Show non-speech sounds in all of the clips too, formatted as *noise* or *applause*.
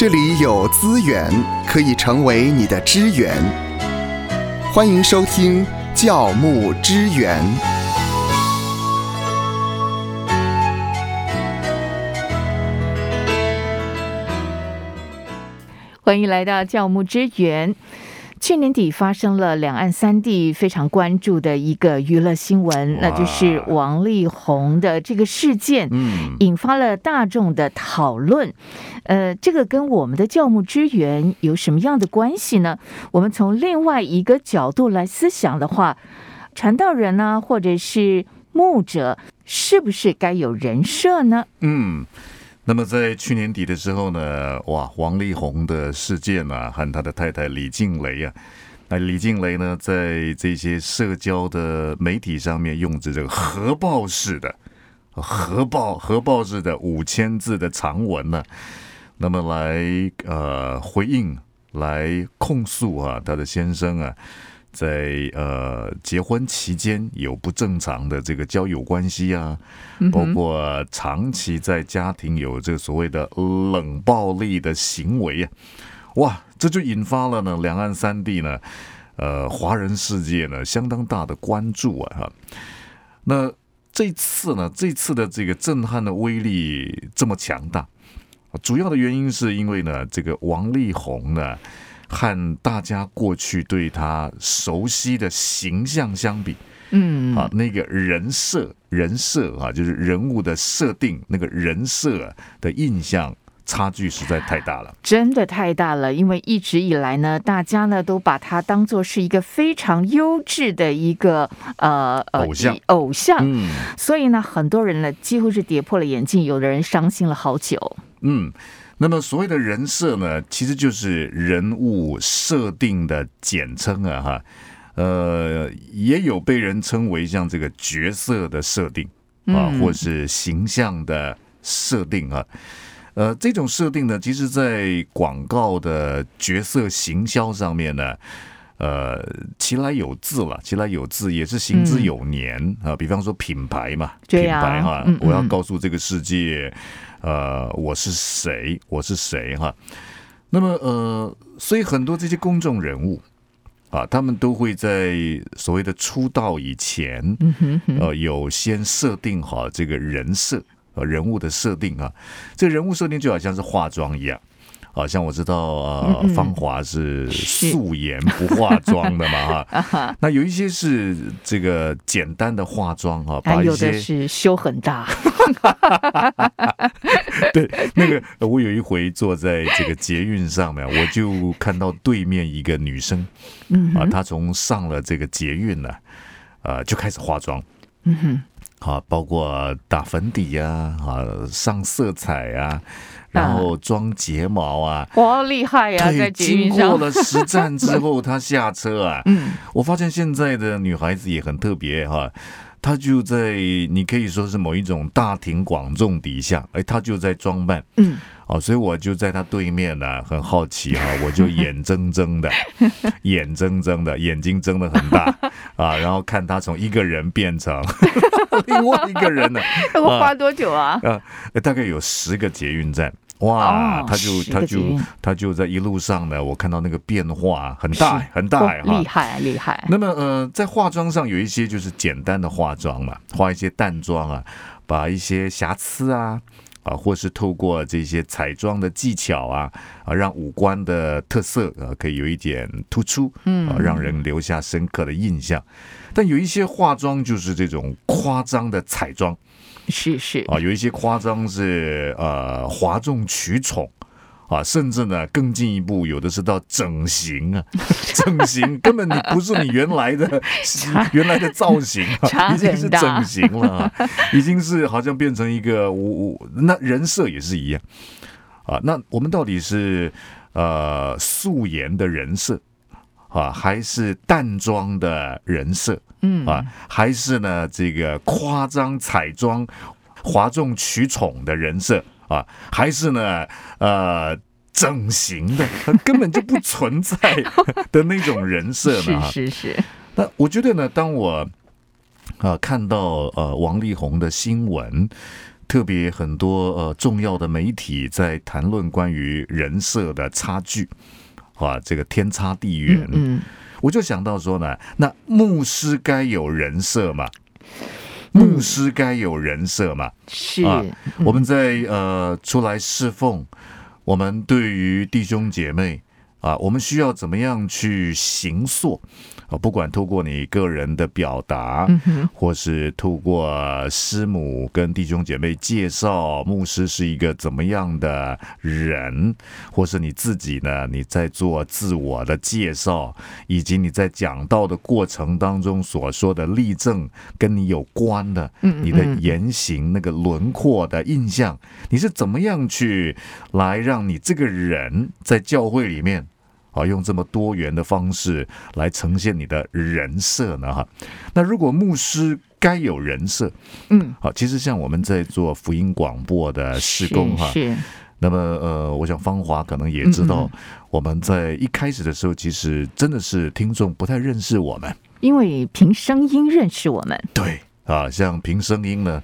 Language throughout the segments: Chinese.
这里有资源可以成为你的支援。欢迎收听教牧支援。欢迎来到教牧之源。去年底发生了两岸三地非常关注的一个娱乐新闻，那就是王力宏的这个事件，嗯，引发了大众的讨论。呃，这个跟我们的教牧支援有什么样的关系呢？我们从另外一个角度来思想的话，传道人呢，或者是牧者，是不是该有人设呢？嗯。那么在去年底的时候呢，哇，王力宏的事件啊，和他的太太李静蕾啊，那李静蕾呢，在这些社交的媒体上面用着这个核爆式的、核爆、核爆式的五千字的长文呢，那么来呃回应、来控诉啊，他的先生啊。在呃结婚期间有不正常的这个交友关系啊，包括长期在家庭有这个所谓的冷暴力的行为啊，哇，这就引发了呢两岸三地呢，呃华人世界呢相当大的关注啊哈。那这次呢，这次的这个震撼的威力这么强大，主要的原因是因为呢这个王力宏呢。和大家过去对他熟悉的形象相比，嗯，啊，那个人设人设啊，就是人物的设定，那个人设的印象差距实在太大了，真的太大了。因为一直以来呢，大家呢都把他当做是一个非常优质的一个呃偶像。偶像，嗯，所以呢，很多人呢几乎是跌破了眼镜，有的人伤心了好久，嗯。那么所谓的人设呢，其实就是人物设定的简称啊，哈，呃，也有被人称为像这个角色的设定啊，或是形象的设定啊，呃，这种设定呢，其实在广告的角色行销上面呢，呃，其来有自了，其来有自，也是行之有年啊。比方说品牌嘛，品牌哈，我要告诉这个世界。呃，我是谁？我是谁？哈，那么呃，所以很多这些公众人物啊，他们都会在所谓的出道以前，呃，有先设定好这个人设呃人物的设定啊，这人物设定就好像是化妆一样。好像我知道，呃，芳华是素颜不化妆的嘛，*laughs* 哈。那有一些是这个简单的化妆哈，把一些是修很大。*laughs* 对，那个我有一回坐在这个捷运上面，我就看到对面一个女生，啊，她从上了这个捷运呢，呃，就开始化妆。嗯哼。好，包括打粉底呀，啊，上色彩呀，然后装睫毛啊，哇，厉害呀！对，经过了实战之后，她下车啊，*laughs* 嗯，我发现现在的女孩子也很特别哈。他就在你可以说是某一种大庭广众底下，哎，他就在装扮，嗯，哦，所以我就在他对面呢，很好奇哈，我就眼睁睁的，*laughs* 眼睁睁的，眼睛睁得很大 *laughs* 啊，然后看他从一个人变成 *laughs* 另外一个人呢，要花多久啊？啊，大概有十个捷运站。哇，他就他就他就在一路上呢，我看到那个变化很大很大哈，厉害厉害。那么呃，在化妆上有一些就是简单的化妆嘛，化一些淡妆啊，把一些瑕疵啊啊，或是透过这些彩妆的技巧啊啊，让五官的特色啊可以有一点突出，嗯，啊，让人留下深刻的印象。但有一些化妆就是这种夸张的彩妆。是是。啊，有一些夸张是呃哗众取宠啊，甚至呢更进一步，有的是到整形啊，*laughs* 整形根本你不是你原来的原来的造型啊，已经是整形了，已经是好像变成一个我我那人设也是一样。啊，那我们到底是呃素颜的人设啊，还是淡妆的人设？嗯啊，还是呢，这个夸张彩妆、哗众取宠的人设啊，还是呢，呃，整形的，根本就不存在的那种人设呢？*laughs* 是是是。那我觉得呢，当我啊看到呃王力宏的新闻，特别很多呃重要的媒体在谈论关于人设的差距，啊，这个天差地远。嗯，我就想到说呢，那牧师该有人设嘛？牧师该有人设嘛？是啊，我们在呃出来侍奉，我们对于弟兄姐妹啊，我们需要怎么样去行塑？啊，不管透过你个人的表达，或是透过师母跟弟兄姐妹介绍牧师是一个怎么样的人，或是你自己呢？你在做自我的介绍，以及你在讲道的过程当中所说的例证，跟你有关的，你的言行那个轮廓的印象，你是怎么样去来让你这个人在教会里面？啊，用这么多元的方式来呈现你的人设呢？哈，那如果牧师该有人设，嗯，好，其实像我们在做福音广播的施工哈，是，那么呃，我想芳华可能也知道，我们在一开始的时候，其实真的是听众不太认识我们，因为凭声音认识我们，对。啊，像凭声音呢，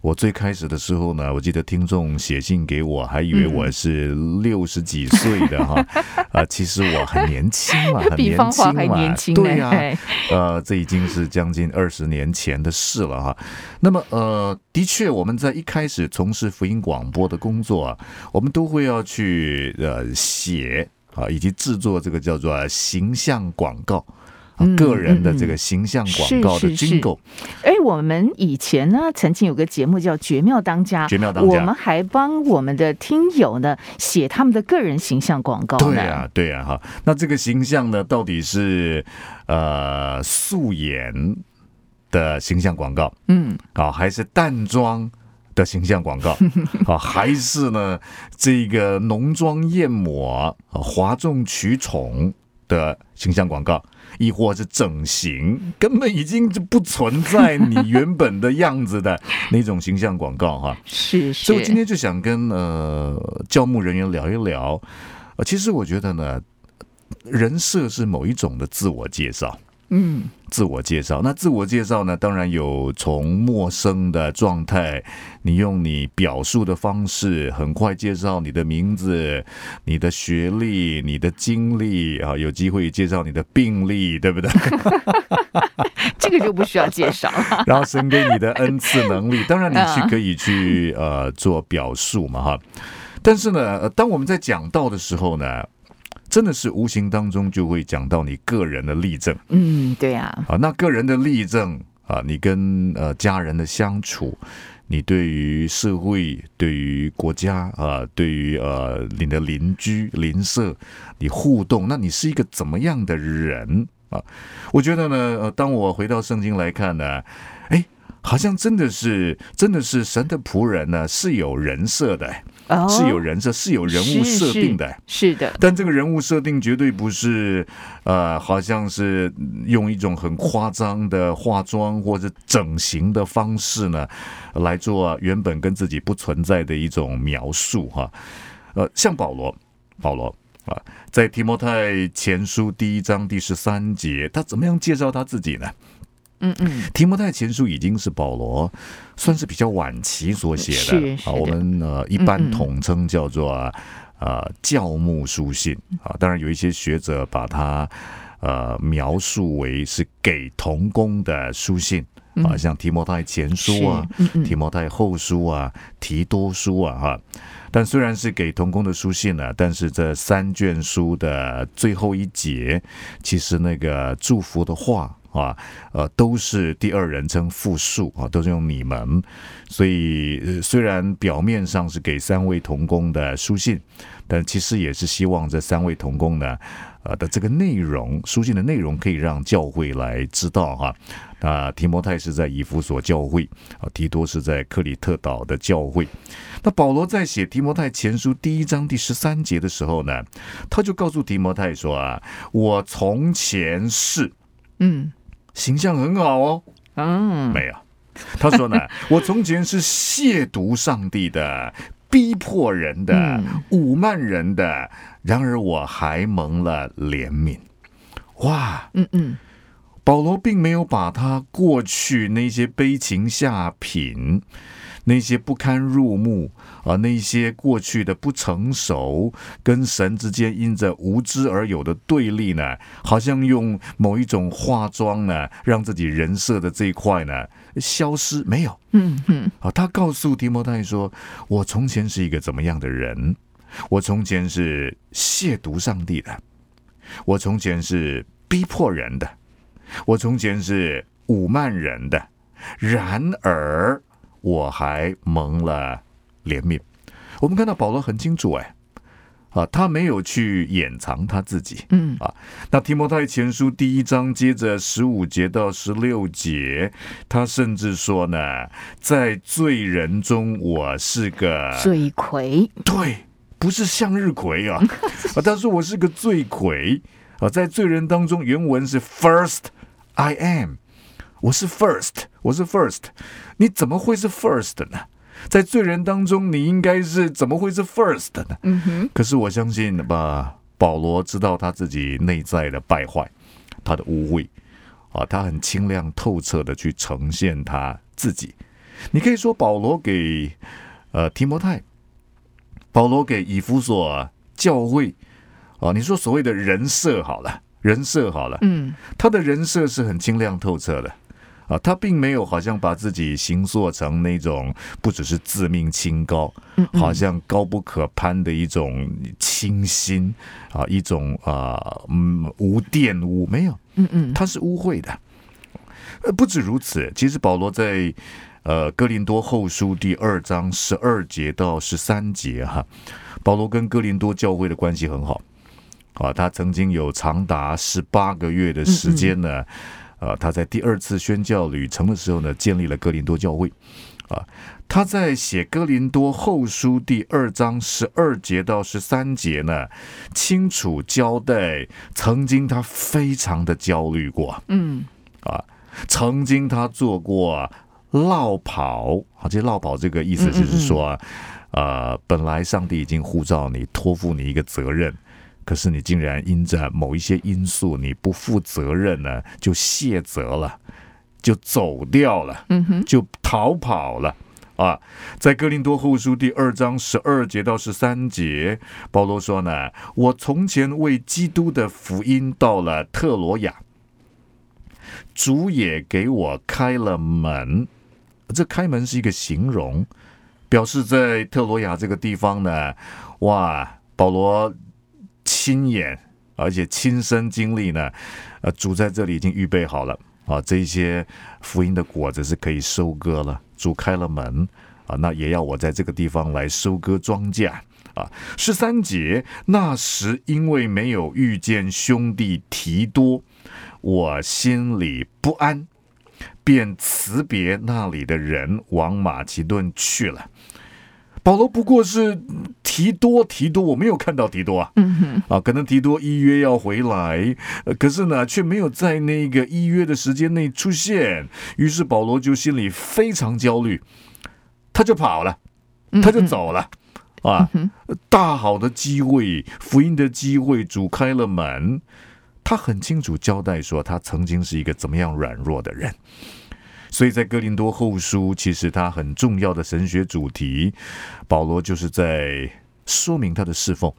我最开始的时候呢，我记得听众写信给我，还以为我是六十几岁的哈，*laughs* 啊，其实我很年轻嘛，*laughs* 很年轻嘛，对呀，呃，这已经是将近二十年前的事了哈。那么呃，的确，我们在一开始从事福音广播的工作啊，我们都会要去呃写啊，以及制作这个叫做形象广告。个人的这个形象广告的 jingle，哎，我们以前呢曾经有个节目叫《绝妙当家》，绝妙当家，我们还帮我们的听友呢写他们的个人形象广告。对呀，对呀，哈，那这个形象呢，到底是呃素颜的形象广告，嗯，啊，还是淡妆的形象广告，*laughs* 啊，还是呢这个浓妆艳抹、哗众取宠的形象广告？亦或是整形，根本已经就不存在你原本的样子的那种形象广告哈。*laughs* 是是。所以我今天就想跟呃教牧人员聊一聊，呃，其实我觉得呢，人设是某一种的自我介绍。嗯，自我介绍。那自我介绍呢？当然有从陌生的状态，你用你表述的方式，很快介绍你的名字、你的学历、你的经历啊，有机会介绍你的病历，对不对？*laughs* 这个就不需要介绍了。*laughs* 然后神给你的恩赐能力，当然你去可以去呃做表述嘛哈。但是呢，当我们在讲到的时候呢？真的是无形当中就会讲到你个人的例证，嗯，对呀，啊，那个人的例证啊，你跟呃家人的相处，你对于社会、对于国家啊，对于呃你的邻居邻舍，你互动，那你是一个怎么样的人啊？我觉得呢，呃，当我回到圣经来看呢，哎，好像真的是，真的是神的仆人呢，是有人设的。是有人设，是有人物设定的，是的。但这个人物设定绝对不是，呃，好像是用一种很夸张的化妆或者整形的方式呢，来做原本跟自己不存在的一种描述哈。呃，像保罗，保罗啊，在提摩太前书第一章第十三节，他怎么样介绍他自己呢？嗯嗯，提摩太前书已经是保罗算是比较晚期所写的啊，我们呃一般统称叫做呃教牧书信啊，当然有一些学者把它呃描述为是给童工的书信啊，像提摩太前书啊、提摩太后书啊、提多书啊哈，但虽然是给童工的书信呢，但是这三卷书的最后一节，其实那个祝福的话。啊，呃，都是第二人称复数啊，都是用你们，所以虽然表面上是给三位同工的书信，但其实也是希望这三位同工呢，呃的这个内容，书信的内容可以让教会来知道哈。啊，提摩太是在以弗所教会，啊，提多是在克里特岛的教会。那保罗在写提摩太前书第一章第十三节的时候呢，他就告诉提摩太说啊，我从前是，嗯。形象很好哦，嗯，没有。他说呢，*laughs* 我从前是亵渎上帝的、逼迫人的、侮慢人的，然而我还蒙了怜悯。哇，嗯嗯，保罗并没有把他过去那些悲情下品、那些不堪入目啊，那些过去的不成熟，跟神之间因着无知而有的对立呢，好像用某一种化妆呢，让自己人设的这一块呢消失没有？嗯嗯，啊，他告诉提摩太说：“我从前是一个怎么样的人？我从前是亵渎上帝的，我从前是逼迫人的，我从前是侮慢人的。然而。”我还蒙了怜悯。我们看到保罗很清楚，哎，啊，他没有去掩藏他自己，嗯啊。那提摩太前书第一章接着十五节到十六节，他甚至说呢，在罪人中我是个罪魁，对，不是向日葵啊，*laughs* 啊，他说我是个罪魁啊，在罪人当中，原文是 First I am。我是 first，我是 first，你怎么会是 first 呢？在罪人当中，你应该是怎么会是 first 呢？嗯哼。可是我相信吧，保罗知道他自己内在的败坏，他的污秽啊，他很清亮透彻的去呈现他自己。你可以说保罗给呃提摩太，保罗给以弗所教会啊，你说所谓的人设好了，人设好了，嗯，他的人设是很清亮透彻的。啊，他并没有好像把自己形塑成那种不只是自命清高，好像高不可攀的一种清新啊，一种啊嗯无玷污没有，嗯嗯，他是污秽的。呃，不止如此，其实保罗在呃哥林多后书第二章十二节到十三节哈，保罗跟哥林多教会的关系很好啊，他曾经有长达十八个月的时间呢。啊，他在第二次宣教旅程的时候呢，建立了哥林多教会。啊，他在写哥林多后书第二章十二节到十三节呢，清楚交代曾经他非常的焦虑过。嗯，啊，曾经他做过落跑。啊，这落跑这个意思就是说，啊，本来上帝已经呼召你，托付你一个责任。可是你竟然因着某一些因素，你不负责任呢，就卸责了，就走掉了，嗯哼，就逃跑了啊！在哥林多后书第二章十二节到十三节，保罗说呢：“我从前为基督的福音到了特罗亚，主也给我开了门。这开门是一个形容，表示在特罗亚这个地方呢，哇，保罗。”亲眼，而且亲身经历呢，呃，主在这里已经预备好了啊，这些福音的果子是可以收割了。主开了门啊，那也要我在这个地方来收割庄稼啊。十三节，那时因为没有遇见兄弟提多，我心里不安，便辞别那里的人，往马其顿去了。保罗不过是提多提多，我没有看到提多啊，嗯哼，啊，可能提多一约要回来，可是呢，却没有在那个一约的时间内出现，于是保罗就心里非常焦虑，他就跑了，他就走了，啊，大好的机会，福音的机会，主开了门，他很清楚交代说，他曾经是一个怎么样软弱的人。所以在哥林多后书，其实他很重要的神学主题，保罗就是在说明他的侍奉。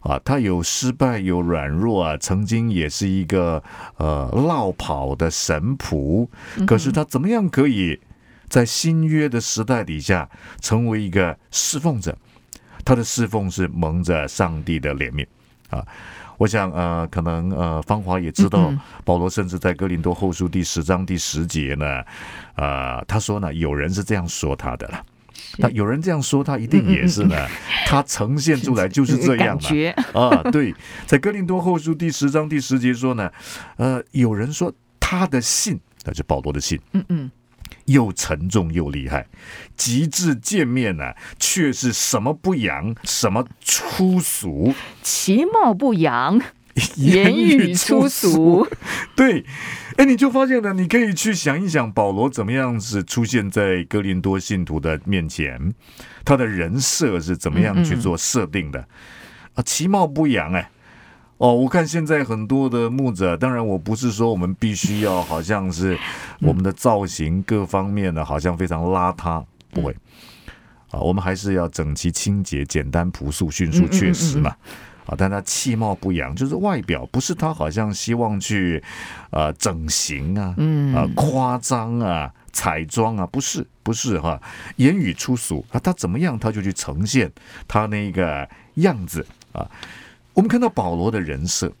啊，他有失败，有软弱啊，曾经也是一个呃落跑的神仆，可是他怎么样可以在新约的时代底下成为一个侍奉者？他的侍奉是蒙着上帝的怜悯啊。我想，呃，可能，呃，芳华也知道，保罗甚至在哥林多后书第十章第十节呢，呃，他说呢，有人是这样说他的了，那有人这样说他，一定也是呢，他呈现出来 *laughs* 就是这样嘛，*laughs* 啊，对，在哥林多后书第十章第十节说呢，呃，有人说他的信，那就保罗的信，嗯嗯。又沉重又厉害，极致见面呢，却是什么不扬，什么粗俗，其貌不扬，*laughs* 言语粗俗。对，哎，你就发现了，你可以去想一想，保罗怎么样子出现在哥林多信徒的面前，他的人设是怎么样去做设定的啊？其貌不扬，哎。哦，我看现在很多的牧者，当然我不是说我们必须要好像是我们的造型各方面呢，好像非常邋遢不会。啊，我们还是要整齐、清洁、简单、朴素、迅速、确实嘛。啊，但他气貌不扬，就是外表不是他好像希望去啊整形啊，嗯啊夸张啊、彩妆啊，不是不是哈，言语粗俗啊，他怎么样他就去呈现他那个样子啊。我们看到保罗的人设，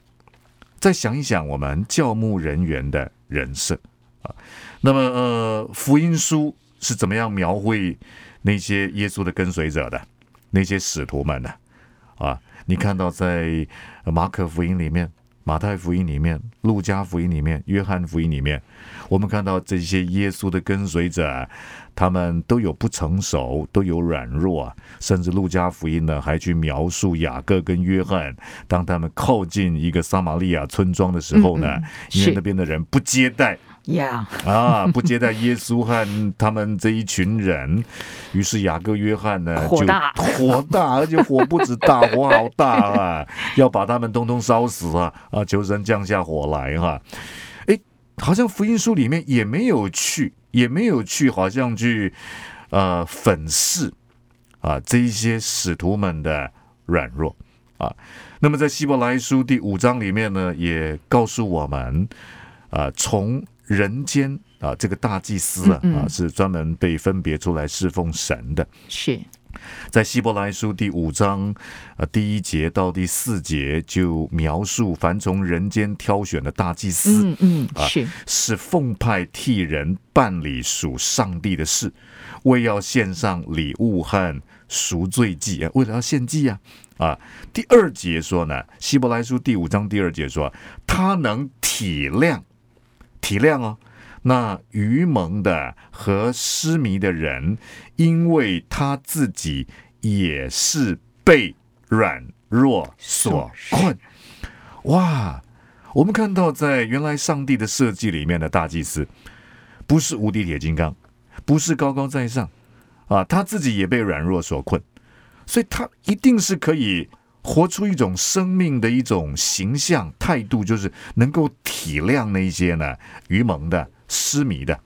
再想一想我们教牧人员的人设啊，那么呃福音书是怎么样描绘那些耶稣的跟随者的那些使徒们的啊？你看到在马可福音里面、马太福音里面、路加福音里面、约翰福音里面，我们看到这些耶稣的跟随者，他们都有不成熟，都有软弱啊。甚至路加福音呢，还去描述雅各跟约翰，当他们靠近一个撒玛利亚村庄的时候呢，嗯嗯因为那边的人不接待。呀，啊，不接待耶稣和他们这一群人，于是雅各、约翰呢就火大火大，而且火不止大，火好大啊，*laughs* 要把他们通通烧死啊！啊，求神降下火来哈、哎，好像福音书里面也没有去，也没有去，好像去呃粉饰啊这一些使徒们的软弱啊。那么在希伯来书第五章里面呢，也告诉我们啊，从人间啊，这个大祭司啊啊，是专门被分别出来侍奉神的。是在希伯来书第五章呃第一节到第四节，就描述凡从人间挑选的大祭司，嗯嗯啊是是奉派替人办理属上帝的事，为要献上礼物和赎罪祭啊，为了要献祭啊啊。第二节说呢，希伯来书第五章第二节说，他能体谅体谅哦。那愚蒙的和失迷的人，因为他自己也是被软弱所困。哇！我们看到，在原来上帝的设计里面的大祭司，不是无敌铁金刚，不是高高在上啊，他自己也被软弱所困，所以他一定是可以活出一种生命的一种形象态度，就是能够体谅那一些呢愚蒙的、失迷的。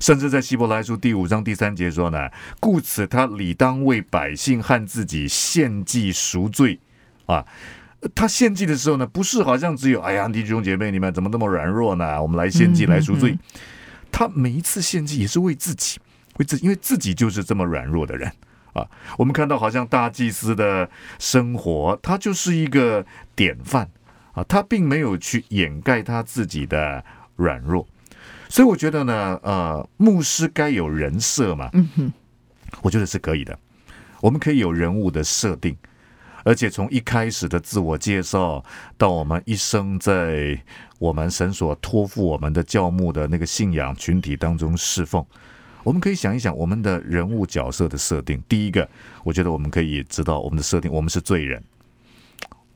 甚至在希伯来书第五章第三节说呢，故此他理当为百姓和自己献祭赎罪啊。他献祭的时候呢，不是好像只有哎呀弟兄姐妹你们怎么那么软弱呢？我们来献祭嗯来赎罪。嗯他每一次献祭也是为自己，为自己，因为自己就是这么软弱的人啊。我们看到好像大祭司的生活，他就是一个典范啊，他并没有去掩盖他自己的软弱。所以我觉得呢，呃，牧师该有人设嘛，嗯哼我觉得是可以的。我们可以有人物的设定，而且从一开始的自我介绍到我们一生在我们神所托付我们的教牧的那个信仰群体当中侍奉，我们可以想一想我们的人物角色的设定。第一个，我觉得我们可以知道我们的设定，我们是罪人，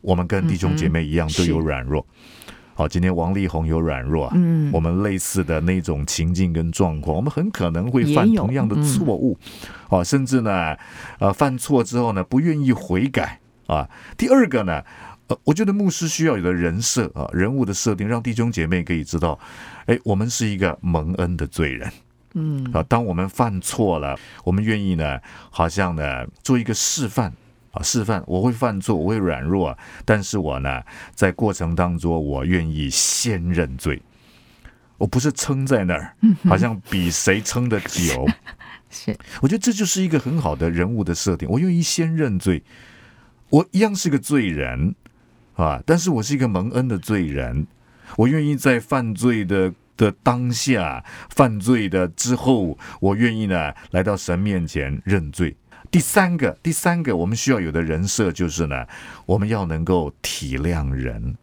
我们跟弟兄姐妹一样嗯都有软弱。好，今天王力宏有软弱啊，嗯我们类似的那种情境跟状况，我们很可能会犯同样的嗯错误，啊，甚至呢，呃，犯错之后呢，不愿意悔改啊。第二个呢，呃，我觉得牧师需要有的人设啊，人物的设定，让弟兄姐妹可以知道，哎，我们是一个蒙恩的罪人嗯啊。当我们犯错了，我们愿意呢，好像呢，做一个示范。啊，示范我会犯错，我会软弱，但是我呢，在过程当中，我愿意先认罪，我不是撑在那儿，好像比谁撑得久。是我觉得这就是一个很好的人物的设定。我愿意先认罪，我一样是个罪人啊，但是我是一个蒙恩的罪人。我愿意在犯罪的的当下，犯罪的之后，我愿意呢来到神面前认罪。第三个，第三个，我们需要有的人设就是呢，我们要能够体谅人。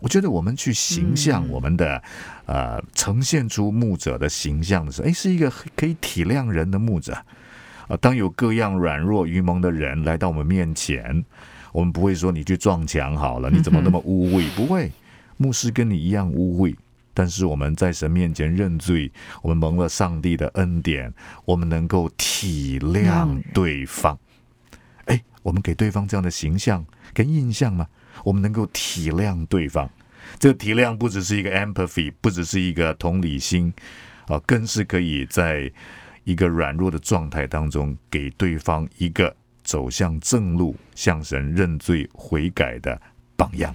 我觉得我们去形象嗯我们的，呃，呈现出牧者的形象的时候，哎，是一个可以体谅人的牧者。啊，当有各样软弱愚蒙的人来到我们面前，我们不会说你去撞墙好了，你怎么那么污秽？不会，牧师跟你一样污秽，但是我们在神面前认罪，我们蒙了上帝的恩典，我们能够体谅对方。哎，我们给对方这样的形象跟印象吗？我们能够体谅对方，这个体谅不只是一个 empathy，不只是一个同理心，啊，更是可以在一个软弱的状态当中，给对方一个走向正路、向神认罪悔改的榜样。